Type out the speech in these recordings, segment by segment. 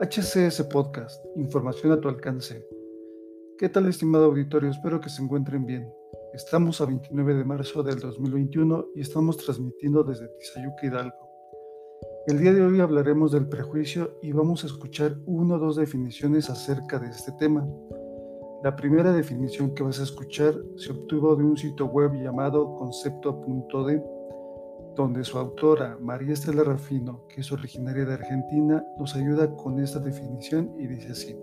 HCS Podcast, información a tu alcance. ¿Qué tal estimado auditorio? Espero que se encuentren bien. Estamos a 29 de marzo del 2021 y estamos transmitiendo desde Tizayuca Hidalgo. El día de hoy hablaremos del prejuicio y vamos a escuchar una o dos definiciones acerca de este tema. La primera definición que vas a escuchar se obtuvo de un sitio web llamado concepto.de donde su autora, María Estela Rafino, que es originaria de Argentina, nos ayuda con esta definición y dice así.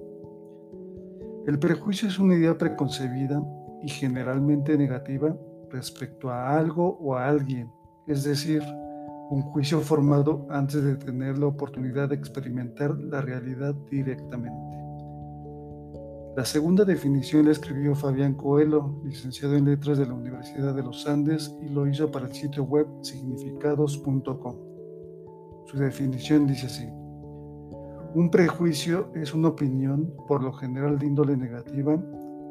El prejuicio es una idea preconcebida y generalmente negativa respecto a algo o a alguien, es decir, un juicio formado antes de tener la oportunidad de experimentar la realidad directamente. La segunda definición la escribió Fabián Coelho, licenciado en Letras de la Universidad de los Andes, y lo hizo para el sitio web significados.com. Su definición dice así. Un prejuicio es una opinión, por lo general de índole negativa,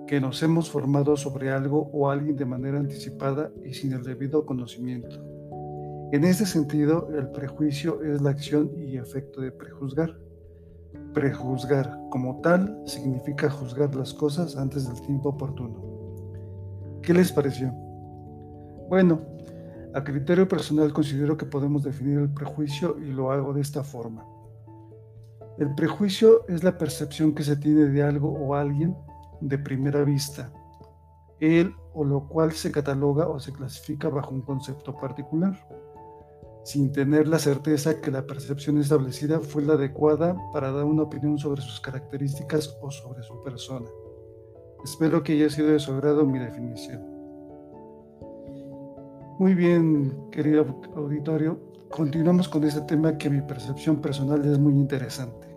que nos hemos formado sobre algo o alguien de manera anticipada y sin el debido conocimiento. En este sentido, el prejuicio es la acción y efecto de prejuzgar Prejuzgar como tal significa juzgar las cosas antes del tiempo oportuno. ¿Qué les pareció? Bueno, a criterio personal considero que podemos definir el prejuicio y lo hago de esta forma. El prejuicio es la percepción que se tiene de algo o alguien de primera vista, el o lo cual se cataloga o se clasifica bajo un concepto particular sin tener la certeza que la percepción establecida fue la adecuada para dar una opinión sobre sus características o sobre su persona. Espero que haya sido de su agrado mi definición. Muy bien, querido auditorio, continuamos con este tema que mi percepción personal es muy interesante.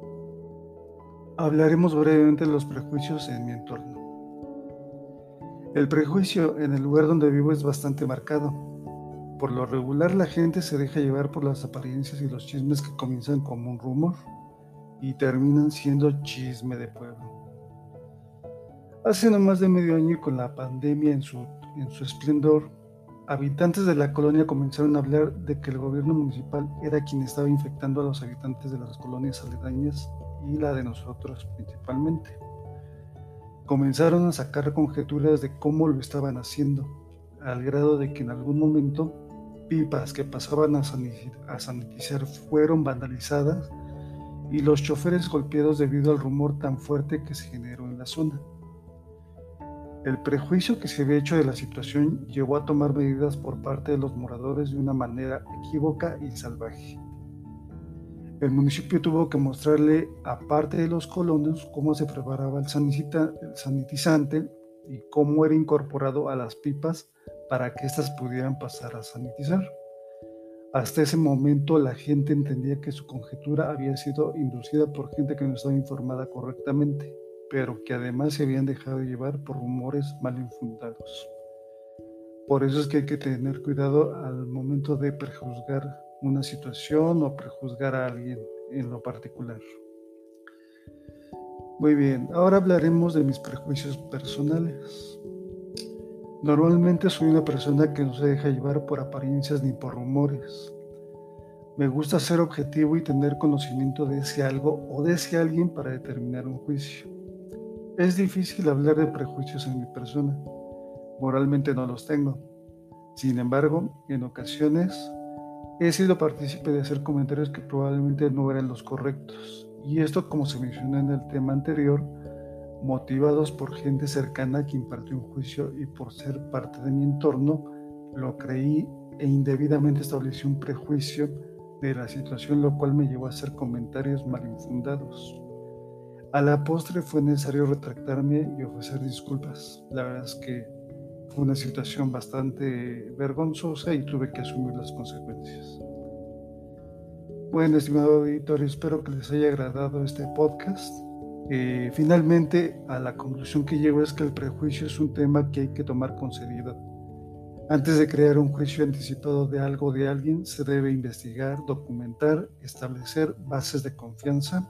Hablaremos brevemente de los prejuicios en mi entorno. El prejuicio en el lugar donde vivo es bastante marcado por lo regular la gente se deja llevar por las apariencias y los chismes que comienzan como un rumor y terminan siendo chisme de pueblo. Hace no más de medio año con la pandemia en su, en su esplendor, habitantes de la colonia comenzaron a hablar de que el gobierno municipal era quien estaba infectando a los habitantes de las colonias aledañas y la de nosotros principalmente. Comenzaron a sacar conjeturas de cómo lo estaban haciendo, al grado de que en algún momento pipas que pasaban a, sanitizar fueron vandalizadas y los choferes golpeados debido al rumor tan fuerte que se generó en la zona. El prejuicio que se había hecho de la situación llevó a tomar medidas por parte de los moradores de una manera equívoca y salvaje. El municipio tuvo que mostrarle a parte de los colonos cómo se preparaba el sanitizante y cómo era incorporado a las pipas para que éstas pudieran pasar a sanitizar. Hasta ese momento la gente entendía que su conjetura había sido inducida por gente que no estaba informada correctamente, pero que además se habían dejado llevar por rumores mal infundados. Por eso es que hay que tener cuidado al momento de prejuzgar una situación o prejuzgar a alguien en lo particular. Muy bien, ahora hablaremos de mis prejuicios personales. Normalmente soy una persona que no se deja llevar por apariencias ni por rumores. Me gusta ser objetivo y tener conocimiento de ese algo o de ese alguien para determinar un juicio. Es difícil hablar de prejuicios en mi persona. Moralmente no los tengo. Sin embargo, en ocasiones he sido partícipe de hacer comentarios que probablemente no eran los correctos. Y esto, como se mencionó en el tema anterior, motivados por gente cercana que impartió un juicio y por ser parte de mi entorno, lo creí e indebidamente establecí un prejuicio de la situación, lo cual me llevó a hacer comentarios mal infundados. A la postre fue necesario retractarme y ofrecer disculpas. La verdad es que fue una situación bastante vergonzosa y tuve que asumir las consecuencias. Bueno, estimado auditorio, espero que les haya agradado este podcast eh, finalmente, a la conclusión que llego es que el prejuicio es un tema que hay que tomar con seriedad. Antes de crear un juicio anticipado de algo o de alguien, se debe investigar, documentar, establecer bases de confianza,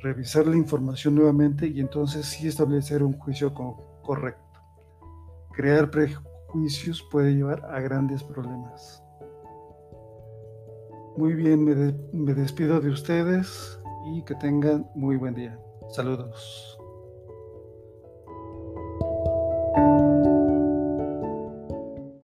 revisar la información nuevamente y entonces sí establecer un juicio correcto. Crear prejuicios puede llevar a grandes problemas. Muy bien, me despido de ustedes y que tengan muy buen día. Saludos.